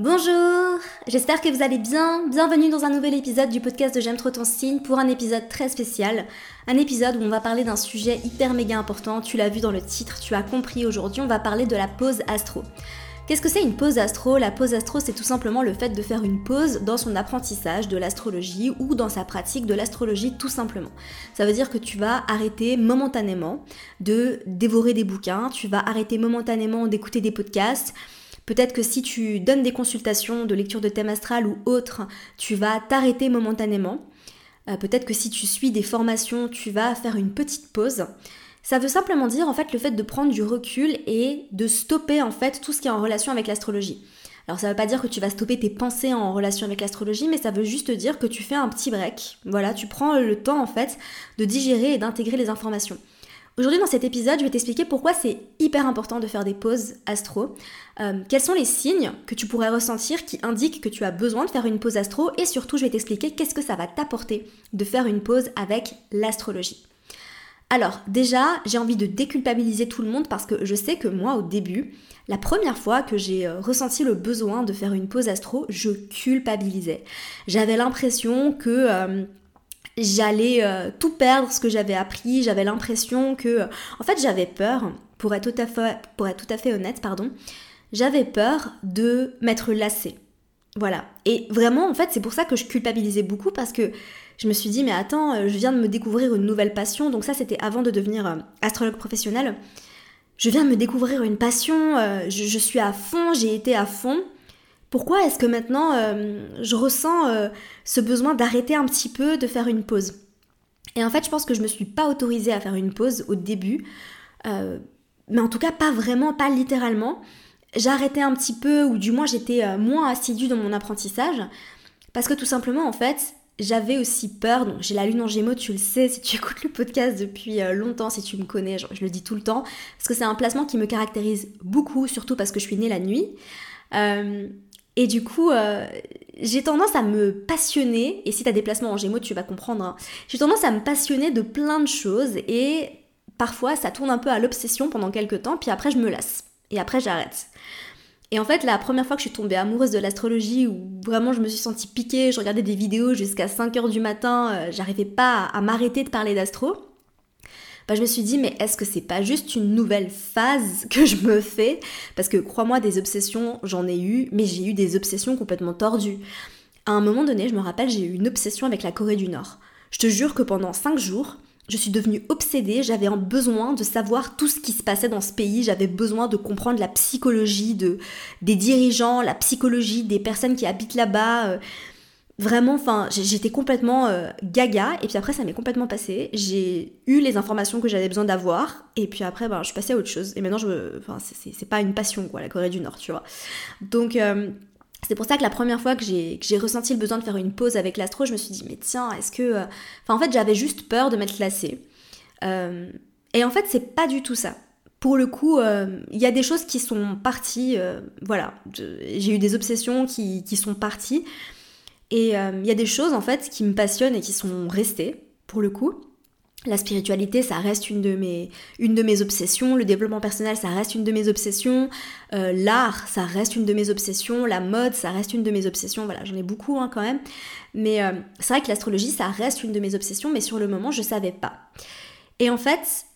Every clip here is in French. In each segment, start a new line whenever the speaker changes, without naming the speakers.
Bonjour, j'espère que vous allez bien. Bienvenue dans un nouvel épisode du podcast de J'aime trop ton signe pour un épisode très spécial. Un épisode où on va parler d'un sujet hyper méga important. Tu l'as vu dans le titre, tu as compris aujourd'hui, on va parler de la pause astro. Qu'est-ce que c'est une pause astro? La pause astro, c'est tout simplement le fait de faire une pause dans son apprentissage de l'astrologie ou dans sa pratique de l'astrologie tout simplement. Ça veut dire que tu vas arrêter momentanément de dévorer des bouquins, tu vas arrêter momentanément d'écouter des podcasts, Peut-être que si tu donnes des consultations de lecture de thème astral ou autre, tu vas t'arrêter momentanément. Euh, peut-être que si tu suis des formations, tu vas faire une petite pause. Ça veut simplement dire en fait le fait de prendre du recul et de stopper en fait tout ce qui est en relation avec l'astrologie. Alors ça veut pas dire que tu vas stopper tes pensées en relation avec l'astrologie, mais ça veut juste dire que tu fais un petit break. Voilà, tu prends le temps en fait de digérer et d'intégrer les informations. Aujourd'hui dans cet épisode, je vais t'expliquer pourquoi c'est hyper important de faire des pauses astro, euh, quels sont les signes que tu pourrais ressentir qui indiquent que tu as besoin de faire une pause astro? Et surtout je vais t'expliquer qu'est-ce que ça va t'apporter de faire une pause avec l'astrologie. Alors déjà, j'ai envie de déculpabiliser tout le monde parce que je sais que moi au début, la première fois que j'ai euh, ressenti le besoin de faire une pause astro, je culpabilisais. J'avais l'impression que... Euh, j'allais euh, tout perdre ce que j'avais appris, j'avais l'impression que en fait j'avais peur pour être tout à fait pour être tout à fait honnête, pardon, j'avais peur de m'être lassée. Voilà. Et vraiment en fait, c'est pour ça que je culpabilisais beaucoup parce que je me suis dit mais attends, euh, je viens de me découvrir une nouvelle passion. Donc ça c'était avant de devenir euh, astrologue professionnel. Je viens de me découvrir une passion, je suis à fond, j'ai été à fond pourquoi est-ce que maintenant euh, je ressens euh, ce besoin d'arrêter un petit peu, de faire une pause? Et en fait, je pense que je me suis pas autorisée à faire une pause au début, euh, mais en tout cas pas vraiment, pas littéralement. Arrêté un petit peu, ou du moins j'étais moins assidue dans mon apprentissage, parce que tout simplement, en fait, j'avais aussi peur, donc j'ai la lune en gémeaux, tu le sais, si tu écoutes le podcast depuis longtemps, si tu me connais, je le dis tout le temps, parce que c'est un placement qui me caractérise beaucoup, surtout parce que je suis née la nuit. Et du coup, euh, j'ai tendance à me passionner, et si t'as des placements en gémeaux, tu vas comprendre, hein. j'ai tendance à me passionner de plein de choses, et parfois ça tourne un peu à l'obsession pendant quelques temps, puis après je me lasse, et après j'arrête. Et en fait, la première fois que je suis tombée amoureuse de l'astrologie, où vraiment je me suis sentie piquée, je regardais des vidéos jusqu'à 5h du matin, euh, j'arrivais pas à m'arrêter de parler d'astro, bah, je me suis dit mais est-ce que c'est pas juste une nouvelle phase que je me fais? Parce que crois-moi, des obsessions, j'en ai eu, mais j'ai eu des obsessions complètement tordues. À un moment donné, je me rappelle, j'ai eu une obsession avec la Corée du Nord. Je te jure que pendant 5 jours, je suis devenue obsédée, j'avais besoin de savoir tout ce qui se passait dans ce pays, j'avais besoin de comprendre la psychologie de, des dirigeants, la psychologie des personnes qui habitent là-bas. Vraiment, enfin, j'étais complètement euh, gaga, et puis après, ça m'est complètement passé. J'ai eu les informations que j'avais besoin d'avoir, et puis après, ben, je suis passée à autre chose. Et maintenant, je, enfin, c'est pas une passion, quoi, la Corée du Nord, tu vois. Donc, euh, c'est pour ça que la première fois que j'ai ressenti le besoin de faire une pause avec l'astro, je me suis dit, mais tiens, est-ce que. Euh, enfin, en fait, j'avais juste peur de m'être classée. et en fait, c'est pas du tout ça pour le coup, il y a des choses qui sont parties, voilà, j'ai eu des obsessions qui, qui sont parties, et euh, il y a des choses en fait qui me passionnent et qui sont restées, pour le coup. La spiritualité, ça reste une de mes, obsessions. Le développement personnel, ça reste une de mes obsessions. Euh, l'art, ça reste une de mes obsessions. La mode, ça reste une de mes obsessions. Voilà, j'en ai beaucoup hein, quand même. Mais euh, c'est vrai que l'astrologie, ça reste une de mes obsessions, mais sur le moment, je savais pas. Et en fait,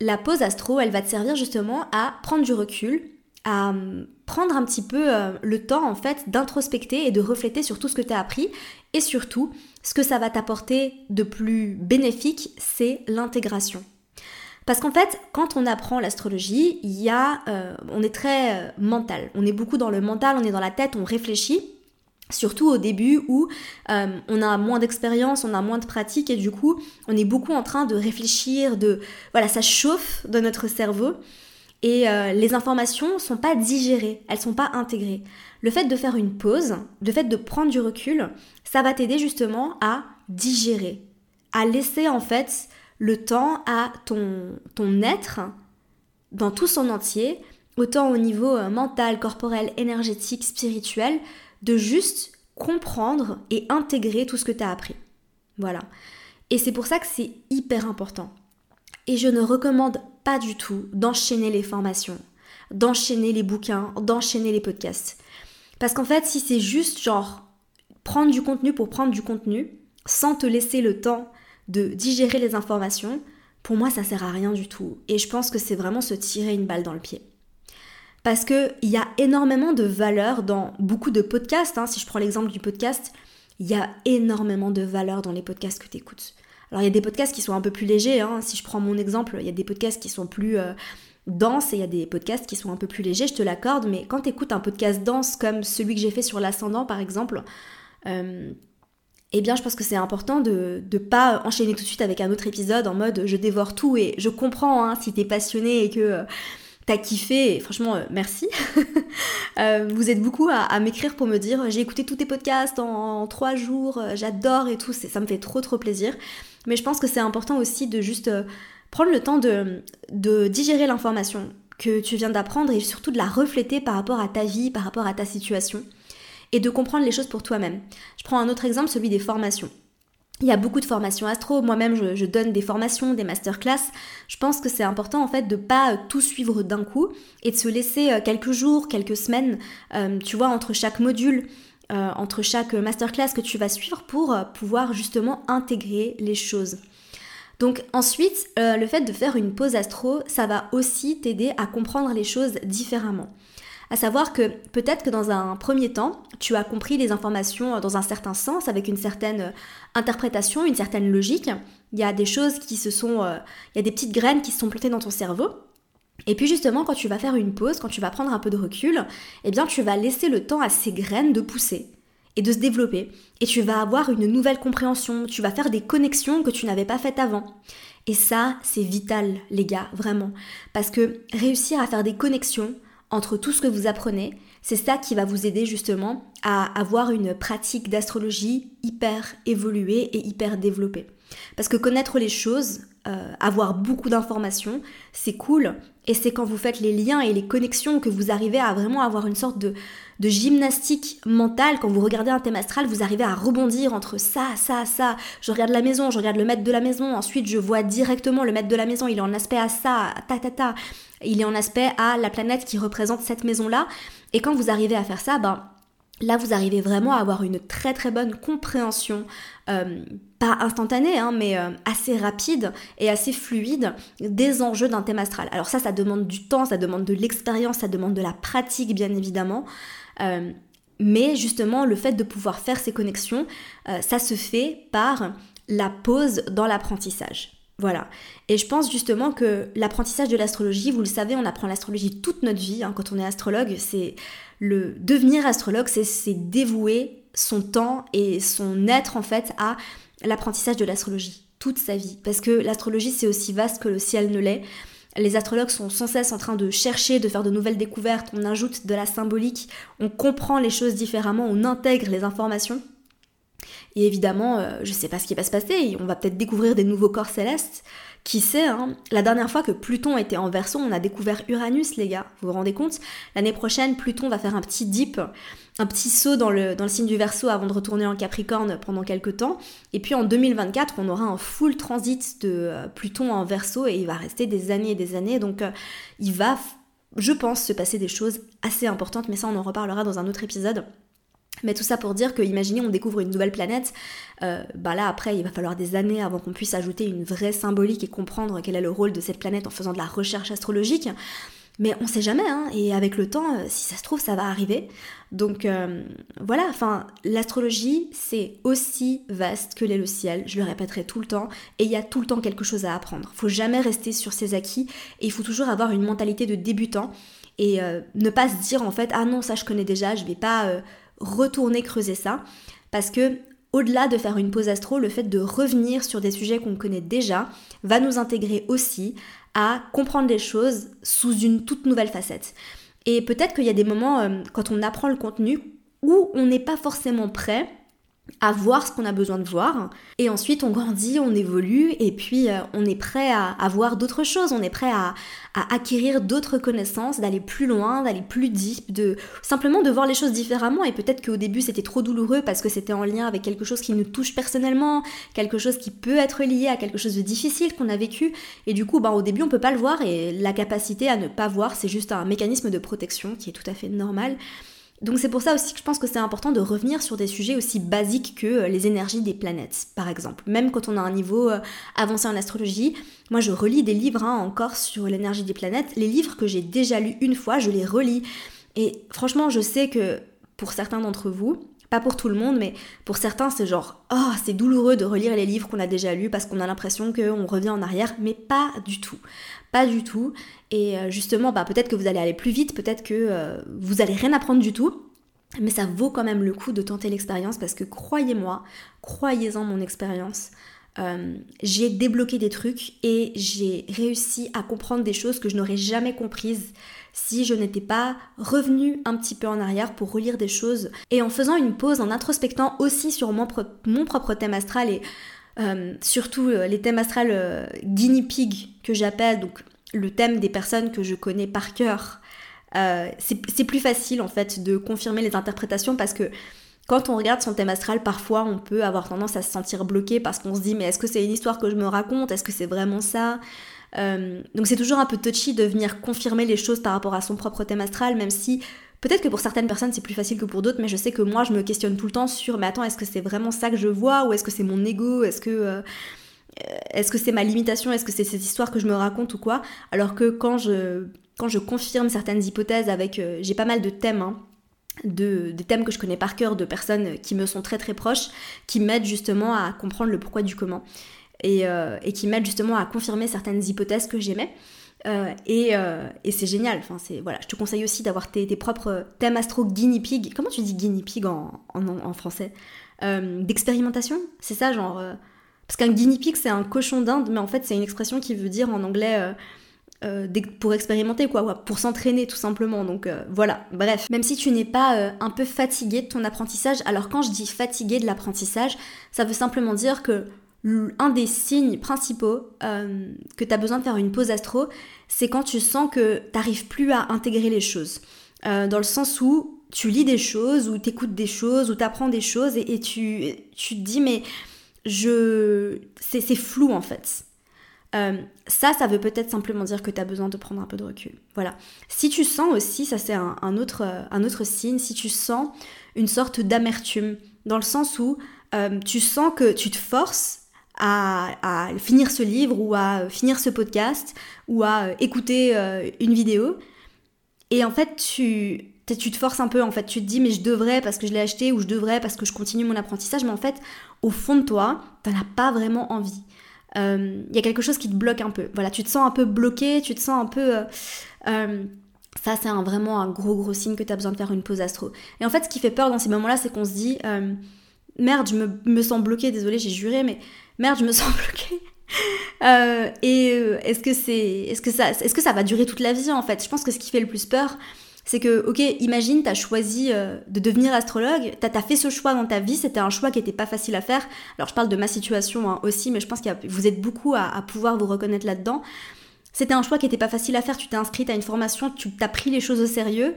la pause astro, elle va te servir justement à prendre du recul, à hum, prendre un petit peu euh, le temps en fait d'introspecter et de refléter sur tout ce que tu as appris et surtout ce que ça va t'apporter de plus bénéfique, c'est l'intégration. Parce qu'en fait, quand on apprend l'astrologie, il y a, euh, on est très euh, mental, on est beaucoup dans le mental, on est dans la tête, on réfléchit. Surtout au début où on a moins d'expérience, on a moins de pratique et du coup on est beaucoup en train de réfléchir, de voilà ça chauffe dans notre cerveau et euh, les informations sont pas digérées, elles sont pas intégrées. Le fait de faire une pause, le fait de prendre du recul, ça va t'aider justement à digérer, à laisser en fait le temps à ton, ton être dans tout son entier, autant au niveau euh, mental, corporel, énergétique, spirituel, de juste comprendre et intégrer tout ce que tu as appris. Voilà. Et c'est pour ça que c'est hyper important. Et je ne recommande pas du tout d'enchaîner les formations, d'enchaîner les bouquins, d'enchaîner les podcasts. Parce qu'en fait, si c'est juste genre prendre du contenu pour prendre du contenu, sans te laisser le temps de digérer les informations, pour moi ça sert à rien du tout. Et je pense que c'est vraiment se tirer une balle dans le pied. Parce qu'il y a énormément de valeur dans beaucoup de podcasts. Hein. Si je prends l'exemple du podcast, il y a énormément de valeur dans les podcasts que tu écoutes. Alors il y a des podcasts qui sont un peu plus légers. Hein. Si je prends mon exemple, il y a des podcasts qui sont plus euh, denses et il y a des podcasts qui sont un peu plus légers, je te l'accorde. Mais quand tu écoutes un podcast dense comme celui que j'ai fait sur l'ascendant par exemple, euh, eh bien je pense que c'est important de ne pas enchaîner tout de suite avec un autre épisode en mode je dévore tout et je comprends hein, si t'es passionné et que euh, t'as kiffé, et franchement euh, merci. euh, vous êtes beaucoup à, m'écrire pour me dire j'ai écouté tous tes podcasts en, trois jours, euh, j'adore et tout, ça me fait trop trop plaisir. Mais je pense que c'est important aussi de juste prendre le temps de digérer l'information que tu viens d'apprendre et surtout de la refléter par rapport à ta vie, par rapport à ta situation et de comprendre les choses pour toi-même. Je prends un autre exemple, celui des formations. Il y a beaucoup de formations astro, moi-même je, donne des formations, des masterclass. Je pense que c'est important en fait de pas euh, tout suivre d'un coup et de se laisser euh, quelques jours, quelques semaines, euh, tu vois, entre chaque module, entre chaque masterclass que tu vas suivre pour pouvoir justement intégrer les choses. Donc ensuite, le fait de faire une pause astro, ça va aussi t'aider à comprendre les choses différemment. À savoir que peut-être que dans un premier temps, tu as compris les informations dans un certain sens, avec une certaine euh, interprétation, une certaine logique. Il y a des choses qui se sont... Euh, il y a des petites graines qui se sont plantées dans ton cerveau. Et puis justement, quand tu vas faire une pause, quand tu vas prendre un peu de recul, eh bien tu vas laisser le temps à ces graines de pousser et de se développer. Et tu vas avoir une nouvelle compréhension, tu vas faire des connexions que tu n'avais pas faites avant. Et ça, c'est vital, les gars, vraiment. Parce que réussir à faire des connexions, entre tout ce que vous apprenez, c'est ça qui va vous aider justement à avoir une pratique d'astrologie hyper évoluée et hyper développée. Parce que connaître les choses, euh, avoir beaucoup d'informations, c'est cool. Et c'est quand vous faites les liens et les connexions que vous arrivez à vraiment avoir une sorte de, de gymnastique mentale. Quand vous regardez un thème astral, vous arrivez à rebondir entre ça, ça, ça. Je regarde la maison, je regarde le maître de la maison. Ensuite, je vois directement le maître de la maison. Il est en aspect à ça, ta, ta, ta. Il est en aspect à la planète qui représente cette maison-là. Et quand vous arrivez à faire ça, ben, là vous arrivez vraiment à avoir une très très bonne compréhension, euh, pas instantanée, hein, mais euh, assez rapide et assez fluide des enjeux d'un thème astral. Alors ça, ça demande du temps, ça demande de l'expérience, ça demande de la pratique bien évidemment. Euh, mais justement, le fait de pouvoir faire ces connexions, ça se fait par la pause dans l'apprentissage. Voilà. Et je pense justement que l'apprentissage de l'astrologie, vous le savez, on apprend l'astrologie toute notre vie. Hein, quand on est astrologue, c'est le devenir astrologue, c'est dévouer son temps et son être en fait à l'apprentissage de l'astrologie toute sa vie. Parce que l'astrologie, c'est aussi vaste que le ciel ne l'est. Les astrologues sont sans cesse en train de chercher, de faire de nouvelles découvertes, on ajoute de la symbolique, on comprend les choses différemment, on intègre les informations. Et évidemment, euh, je sais pas ce qui va se passer, on va peut-être découvrir des nouveaux corps célestes. Qui sait, hein La dernière fois que Pluton était en verso, on a découvert Uranus, les gars. Vous vous rendez compte? L'année prochaine, Pluton va faire un petit dip, un petit saut dans le, signe du verso avant de retourner en Capricorne pendant quelques temps. Et puis en 2024, on aura un full transit de euh, Pluton en verso et il va rester des années et des années. Donc euh, il va, je pense, se passer des choses assez importantes, mais ça on en reparlera dans un autre épisode. Mais tout ça pour dire que, imaginez, on découvre une nouvelle planète, euh, bah là après, il va falloir des années avant qu'on puisse ajouter une vraie symbolique et comprendre quel est le rôle de cette planète en faisant de la recherche astrologique. Mais on sait jamais, hein, et avec le temps, euh, si ça se trouve, ça va arriver. Donc euh, voilà, enfin, l'astrologie, c'est aussi vaste que l'est le ciel, je le répéterai tout le temps, et il y a tout le temps quelque chose à apprendre. Faut jamais rester sur ses acquis, et il faut toujours avoir une mentalité de débutant, et ne pas se dire en fait, ah non, ça je connais déjà, je vais pas retourner creuser ça. Parce que au-delà de faire une pause astro, le fait de revenir sur des sujets qu'on connaît déjà va nous intégrer aussi à comprendre les choses sous une toute nouvelle facette. Et peut-être qu'il y a des moments euh, quand on apprend le contenu où on n'est pas forcément prêt à voir ce qu'on a besoin de voir. Et ensuite, on grandit, on évolue, et puis euh, on est prêt à, voir d'autres choses, on est prêt à, acquérir d'autres connaissances, d'aller plus loin, d'aller plus deep, de simplement de voir les choses différemment. Et peut-être qu'au début, c'était trop douloureux parce que c'était en lien avec quelque chose qui nous touche personnellement, quelque chose qui peut être lié à quelque chose de difficile qu'on a vécu. Et du coup, bah, au début, on peut pas le voir, et la capacité à ne pas voir, c'est juste un mécanisme de protection qui est tout à fait normal. Donc c'est pour ça aussi que je pense que c'est important de revenir sur des sujets aussi basiques que euh, les énergies des planètes, par exemple. Même quand on a un niveau euh, avancé en astrologie, moi je relis des livres hein, encore sur l'énergie des planètes. Les livres que j'ai déjà lus une fois, je les relis. Et franchement, je sais que pour certains d'entre vous, pas pour tout le monde, mais pour certains, c'est genre, oh, c'est douloureux de relire les livres qu'on a déjà lus parce qu'on a l'impression qu'on revient en arrière, mais pas du tout. Pas du tout. Et euh, justement, bah, peut-être que vous allez aller plus vite, peut-être que euh, vous allez rien apprendre du tout, mais ça vaut quand même le coup de tenter l'expérience parce que croyez-moi, croyez-en mon expérience, euh, j'ai débloqué des trucs et j'ai réussi à comprendre des choses que je n'aurais jamais comprises si je n'étais pas revenue un petit peu en arrière pour relire des choses et en faisant une pause, en introspectant aussi sur mon, propre thème astral et euh, surtout euh, les thèmes astrales guinea pig que j'appelle, donc le thème des personnes que je connais par cœur. c'est plus facile en fait de confirmer les interprétations parce que quand on regarde son thème astral, parfois on peut avoir tendance à se sentir bloqué parce qu'on se dit mais est-ce que c'est une histoire que je me raconte? Est-ce que c'est vraiment ça? Euh, Donc c'est toujours un peu touchy de venir confirmer les choses par rapport à son propre thème astral, même si peut-être que pour certaines personnes c'est plus facile que pour d'autres, mais je sais que moi je me questionne tout le temps sur mais attends est-ce que c'est vraiment ça que je vois ou est-ce que c'est mon ego Est-ce que euh, est-ce que c'est ma limitation Est-ce que c'est cette histoire que je me raconte ou quoi? Alors que quand je quand je confirme certaines hypothèses avec euh, j'ai pas mal de thèmes hein, de, des thèmes que je connais par cœur, de personnes qui me sont très très proches, qui m'aident justement à comprendre le pourquoi du comment. Et, euh, qui m'aident justement à confirmer certaines hypothèses que j'aimais. Euh, euh, et, c'est génial. Enfin, voilà. Je te conseille aussi d'avoir tes, propres thèmes astro guinea pig. Comment tu dis guinea pig en, français? D'expérimentation C'est ça, genre. parce qu'un guinea pig, c'est un cochon d'Inde, mais en fait, c'est une expression qui veut dire en anglais pour expérimenter quoi, pour s'entraîner tout simplement. Donc voilà, bref. Même si tu n'es pas un peu fatigué de ton apprentissage, alors quand je dis fatigué de l'apprentissage, ça veut simplement dire que un des signes principaux que tu as besoin de faire une pause astro, c'est quand tu sens que tu n'arrives plus à intégrer les choses. dans le sens où tu lis des choses, ou tu écoutes des choses, ou tu apprends des choses, et, tu, tu te dis mais je c'est flou en fait. Euh, ça, ça veut peut-être simplement dire que tu as besoin de prendre un peu de recul. Voilà. Si tu sens aussi, ça c'est un, autre, un autre signe, si tu sens une sorte d'amertume, dans le sens où euh, tu sens que tu te forces à, finir ce livre ou à finir ce podcast ou à écouter euh, une vidéo, et en fait tu, tu te forces un peu, en fait tu te dis mais je devrais parce que je l'ai acheté ou je devrais parce que je continue mon apprentissage, mais en fait au fond de toi, tu n'en as pas vraiment envie il euh, y a quelque chose qui te bloque un peu. Voilà, tu te sens un peu bloqué, tu te sens un peu... Euh, euh, ça, c'est vraiment un gros gros signe que tu as besoin de faire une pause astro. Et en fait, ce qui fait peur dans ces moments-là, c'est qu'on se dit merde, je me, sens bloqué, désolé, j'ai juré, mais merde, je me sens bloqué. et est-ce que c'est, est-ce que ça, est-ce que ça va durer toute la vie en fait? Je pense que ce qui fait le plus peur, c'est que, ok, imagine, tu as choisi euh, de devenir astrologue, tu as, fait ce choix dans ta vie, c'était un choix qui n'était pas facile à faire. Alors je parle de ma situation hein, aussi, mais je pense que vous êtes beaucoup à, pouvoir vous reconnaître là-dedans. C'était un choix qui n'était pas facile à faire, tu t'es inscrite à une formation, tu t'as pris les choses au sérieux.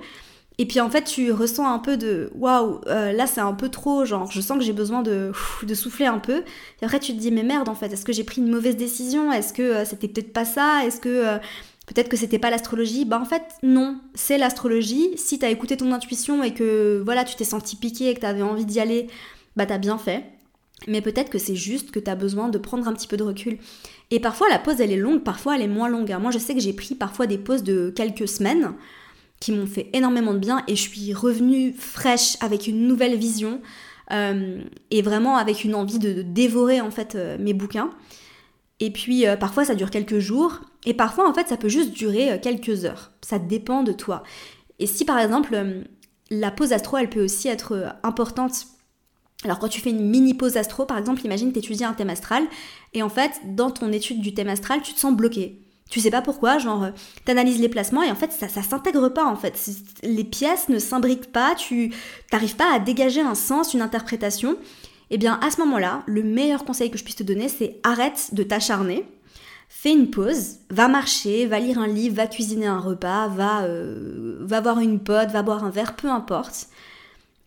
Et puis en fait, tu ressens un peu de waouh, euh, là c'est un peu trop, genre je sens que j'ai besoin de, de souffler un peu. Et après, tu te dis, mais merde en fait, est-ce que j'ai pris une mauvaise décision? Est-ce que euh, c'était peut-être pas ça? Est-ce que peut-être que c'était pas l'astrologie? Bah en fait, non, c'est l'astrologie. Si t'as écouté ton intuition et que voilà, tu t'es senti piqué et que t'avais envie d'y aller, bah t'as bien fait. Mais peut-être que c'est juste que t'as besoin de prendre un petit peu de recul. Et parfois la pause elle est longue, parfois elle est moins longue. Moi je sais que j'ai pris parfois des pauses de quelques semaines qui m'ont fait énormément de bien et je suis revenue fraîche avec une nouvelle vision euh, et vraiment avec une envie de, dévorer en fait euh, mes bouquins. Et puis euh, parfois ça dure quelques jours, et parfois en fait ça peut juste durer quelques heures. Ça dépend de toi. Et si par exemple la pause astro elle peut aussi être importante. Alors quand tu fais une mini pause astro, par exemple, imagine t'étudies un thème astral, et en fait dans ton étude du thème astral tu te sens bloqué. Tu sais pas pourquoi, genre t'analyses les placements et en fait ça, ça s'intègre pas en fait. Les pièces ne s'imbriquent pas, tu t'arrives pas à dégager un sens, une interprétation. Eh bien, à ce moment-là, le meilleur conseil que je puisse te donner, c'est arrête de t'acharner, fais une pause, va marcher, va lire un livre, va cuisiner un repas, va, euh, va voir une pote, va boire un verre, peu importe,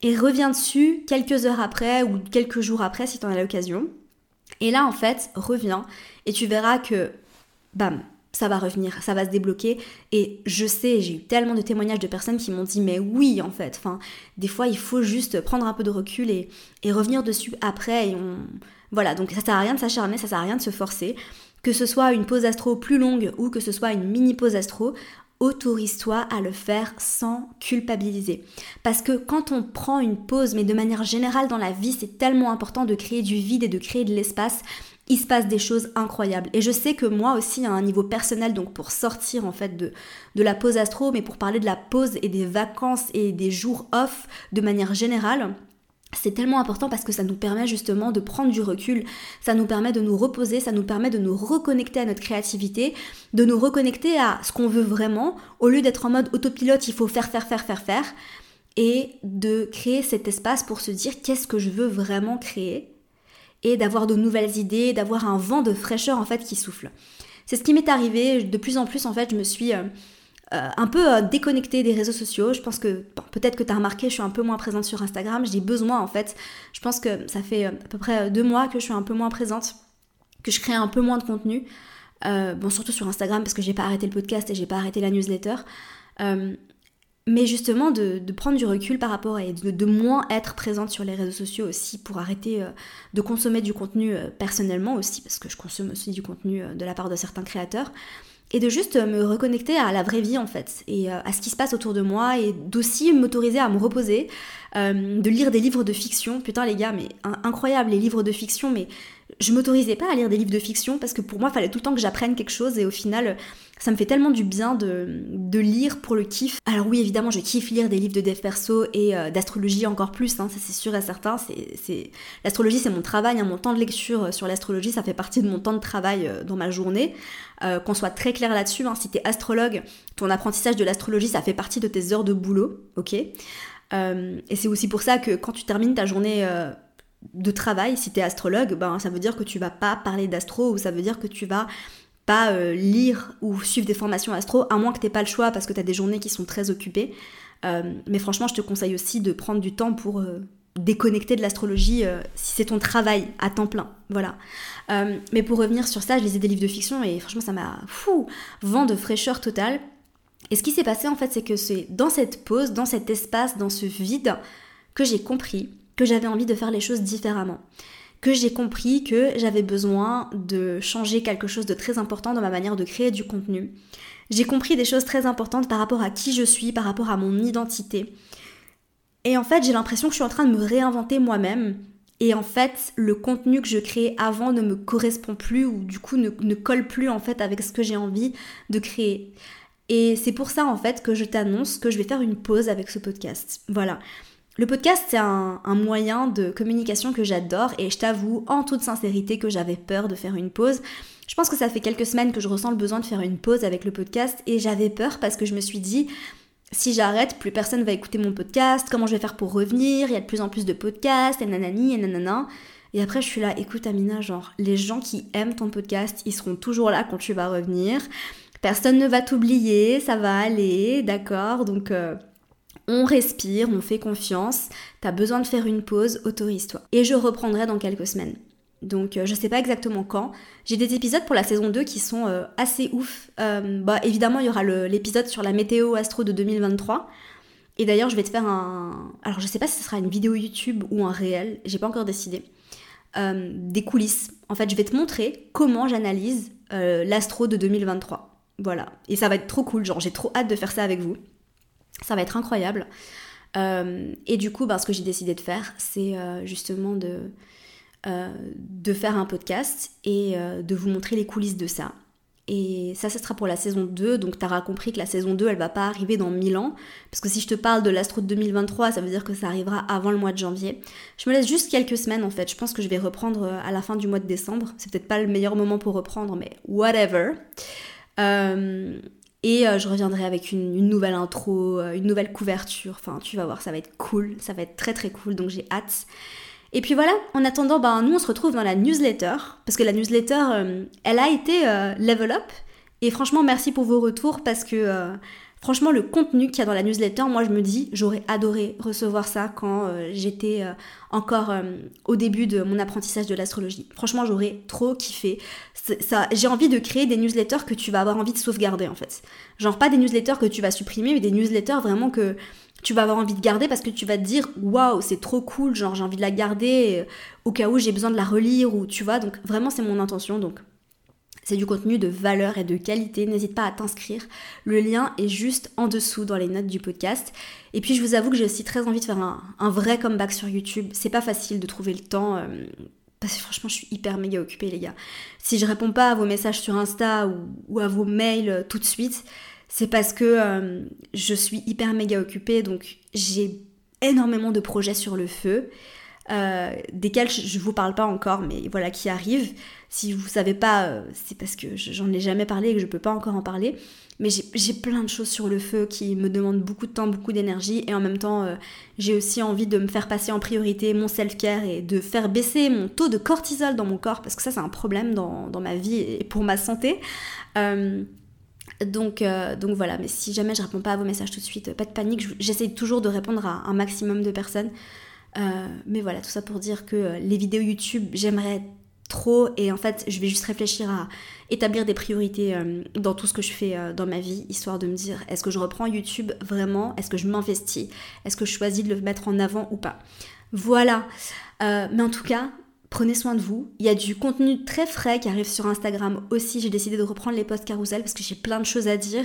et reviens dessus quelques heures après ou quelques jours après si tu as l'occasion. Et là, en fait, reviens et tu verras que, bam, ça va revenir, ça va se débloquer. Et je sais, j'ai eu tellement de témoignages de personnes qui m'ont dit, mais oui, en fait, enfin, des fois, il faut juste prendre un peu de recul et, revenir dessus après. Voilà, donc ça sert à rien de s'acharner, ça sert à rien de se forcer. Que ce soit une pause astro plus longue ou que ce soit une mini pause astro, autorise-toi à le faire sans culpabiliser. Parce que quand on prend une pause, mais de manière générale dans la vie, c'est tellement important de créer du vide et de créer de l'espace. Il se passe des choses incroyables. Et je sais que moi aussi, à un niveau personnel, donc pour sortir en fait de, de la pause astro, mais pour parler de la pause et des vacances et des jours off de manière générale, c'est tellement important parce que ça nous permet justement de prendre du recul, ça nous permet de nous reposer, ça nous permet de nous reconnecter à notre créativité, de nous reconnecter à ce qu'on veut vraiment, au lieu d'être en mode autopilote, il faut faire, faire, faire, faire, faire, et de créer cet espace pour se dire qu'est-ce que je veux vraiment créer, et d'avoir de nouvelles idées, d'avoir un vent de fraîcheur en fait qui souffle. C'est ce qui m'est arrivé, de plus en plus en fait je me suis... Euh, euh, un peu euh, déconnectée des réseaux sociaux. Je pense que peut-être que tu as remarqué, je suis un peu moins présente sur Instagram. J'ai besoin en fait. Je pense que ça fait à peu près deux mois que je suis un peu moins présente, que je crée un peu moins de contenu. bon, surtout sur Instagram parce que j'ai pas arrêté le podcast et j'ai pas arrêté la newsletter. Mais justement de, prendre du recul par rapport à de, de, moins être présente sur les réseaux sociaux aussi pour arrêter de consommer du contenu personnellement aussi parce que je consomme aussi du contenu de la part de certains créateurs et de juste me reconnecter à la vraie vie en fait et euh, à ce qui se passe autour de moi et d'aussi m'autoriser à me reposer, euh, de lire des livres de fiction. Putain les gars, mais incroyable les livres de fiction, mais je m'autorisais pas à lire des livres de fiction parce que pour moi il fallait tout le temps que j'apprenne quelque chose et au final ça me fait tellement du bien de, lire pour le kiff. Alors oui évidemment je kiffe lire des livres de dev perso et euh, d'astrologie encore plus, hein, ça c'est sûr et certain. C'est, L'astrologie c'est mon travail, hein, mon temps de lecture sur l'astrologie ça fait partie de mon temps de travail dans ma journée. Euh, qu'on soit très clair là-dessus, hein, si t'es astrologue, ton apprentissage de l'astrologie, ça fait partie de tes heures de boulot, ok? Euh, Et c'est aussi pour ça que quand tu termines ta journée euh, de travail, si t'es astrologue, ben, ça veut dire que tu vas pas parler d'astro ou ça veut dire que tu vas pas lire ou suivre des formations astro, à moins que t'aies pas le choix parce que t'as des journées qui sont très occupées. mais franchement, je te conseille aussi de prendre du temps pour déconnecter de l'astrologie euh, si c'est ton travail à temps plein. Voilà. Euh, mais pour revenir sur ça, je lisais des livres de fiction et franchement, ça m'a fou, vent de fraîcheur totale. Et ce qui s'est passé en fait, c'est que c'est dans cette pause, dans cet espace, dans ce vide, que j'ai compris que j'avais envie de faire les choses différemment. Que j'ai compris que j'avais besoin de changer quelque chose de très important dans ma manière de créer du contenu. J'ai compris des choses très importantes par rapport à qui je suis, par rapport à mon identité. Et en fait, j'ai l'impression que je suis en train de me réinventer moi-même. Et en fait, le contenu que je créais avant ne me correspond plus ou du coup ne, colle plus en fait avec ce que j'ai envie de créer. Et c'est pour ça en fait que je t'annonce que je vais faire une pause avec ce podcast. Voilà. Le podcast, c'est un, un, moyen de communication que j'adore et je t'avoue en toute sincérité que j'avais peur de faire une pause. Je pense que ça fait quelques semaines que je ressens le besoin de faire une pause avec le podcast et j'avais peur parce que je me suis dit, si j'arrête, plus personne va écouter mon podcast, comment je vais faire pour revenir, il y a de plus en plus de podcasts, et nanani, et nanana. Et après, je suis là, écoute Amina, genre, les gens qui aiment ton podcast, ils seront toujours là quand tu vas revenir. Personne ne va t'oublier, ça va aller, d'accord Donc, euh, on respire, on fait confiance. T'as besoin de faire une pause, autorise-toi. Et je reprendrai dans quelques semaines. Donc euh, je sais pas exactement quand. J'ai des épisodes pour la saison 2 qui sont euh, assez ouf. Euh, bah évidemment il y aura l'épisode sur la météo astro de 2023. Et d'ailleurs je vais te faire un... Alors je sais pas si ce sera une vidéo YouTube ou un réel, j'ai pas encore décidé. des coulisses. En fait je vais te montrer comment j'analyse l'astro de 2023. Voilà. Et ça va être trop cool, genre j'ai trop hâte de faire ça avec vous. Ça va être incroyable. et du coup, ben, ce que j'ai décidé de faire, c'est justement de euh, de faire un podcast et euh, de vous montrer les coulisses de ça. Et ça, ce sera pour la saison 2. Donc, tu compris que la saison 2, elle va pas arriver dans 1000 ans. Parce que si je te parle de l'Astro de 2023, ça veut dire que ça arrivera avant le mois de janvier. Je me laisse juste quelques semaines en fait. Je pense que je vais reprendre euh, à la fin du mois de décembre. C'est peut-être pas le meilleur moment pour reprendre, mais whatever. Et je reviendrai avec une, nouvelle intro, une nouvelle couverture. Enfin, tu vas voir, ça va être cool. Ça va être très très cool. Donc, j'ai hâte. Et puis voilà, en attendant, ben, nous on se retrouve dans la newsletter, parce que la newsletter, euh, elle a été euh, level up. Et franchement, merci pour vos retours, parce que, euh, Franchement, le contenu qu'il y a dans la newsletter, moi je me dis, j'aurais adoré recevoir ça quand euh, j'étais euh, encore euh, au début de mon apprentissage de l'astrologie. Franchement, j'aurais trop kiffé. Ça, j'ai envie de créer des newsletters que tu vas avoir envie de sauvegarder en fait. Genre pas des newsletters que tu vas supprimer, mais des newsletters vraiment que tu vas avoir envie de garder parce que tu vas te dire waouh c'est trop cool genre j'ai envie de la garder au cas où j'ai besoin de la relire ou tu vois donc vraiment c'est mon intention donc c'est du contenu de valeur et de qualité, n'hésite pas à t'inscrire. Le lien est juste en dessous dans les notes du podcast. Et puis je vous avoue que j'ai aussi très envie de faire un, vrai comeback sur YouTube. C'est pas facile de trouver le temps. Euh, parce que franchement, je suis hyper méga occupée, les gars. Si je réponds pas à vos messages sur Insta ou, à vos mails euh, tout de suite, c'est parce que euh, je suis hyper méga occupée. Donc j'ai énormément de projets sur le feu. Desquels je ne vous parle pas encore, mais voilà, qui arrivent. Si vous savez pas, euh, c'est parce que j'en ai jamais parlé et que je peux pas encore en parler. Mais j'ai plein de choses sur le feu qui me demandent beaucoup de temps, beaucoup d'énergie. Et en même temps, euh, j'ai aussi envie de me faire passer en priorité mon self-care et de faire baisser mon taux de cortisol dans mon corps. Parce que ça, c'est un problème dans, ma vie et pour ma santé. Euh, donc, voilà, mais si jamais je réponds pas à vos messages tout de suite, pas de panique, j'essaie toujours de répondre à un maximum de personnes. Mais voilà, tout ça pour dire que les vidéos YouTube, j'aimerais trop et en fait je vais juste réfléchir à établir des priorités euh, dans tout ce que je fais euh, dans ma vie histoire de me dire est-ce que je reprends YouTube vraiment? Est-ce que je m'investis? Est-ce que je choisis de le mettre en avant ou pas? Voilà. Euh, mais en tout cas prenez soin de vous. Il y a du contenu très frais qui arrive sur Instagram aussi. J'ai décidé de reprendre les posts carousel parce que j'ai plein de choses à dire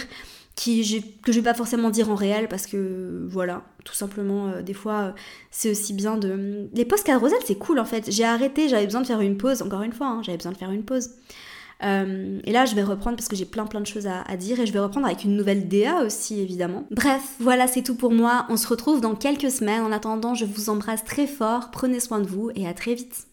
que je vais pas forcément dire en réel parce que voilà, tout simplement, euh, des fois, euh, c'est aussi bien de. Les pauses carousel, c'est cool en fait. J'ai arrêté, j'avais besoin de faire une pause, encore une fois, hein, j'avais besoin de faire une pause. Euh, et là, je vais reprendre parce que j'ai plein plein de choses à, à, dire et je vais reprendre avec une nouvelle DA aussi, évidemment. Bref, voilà, c'est tout pour moi. On se retrouve dans quelques semaines. En attendant, je vous embrasse très fort, prenez soin de vous et à très vite.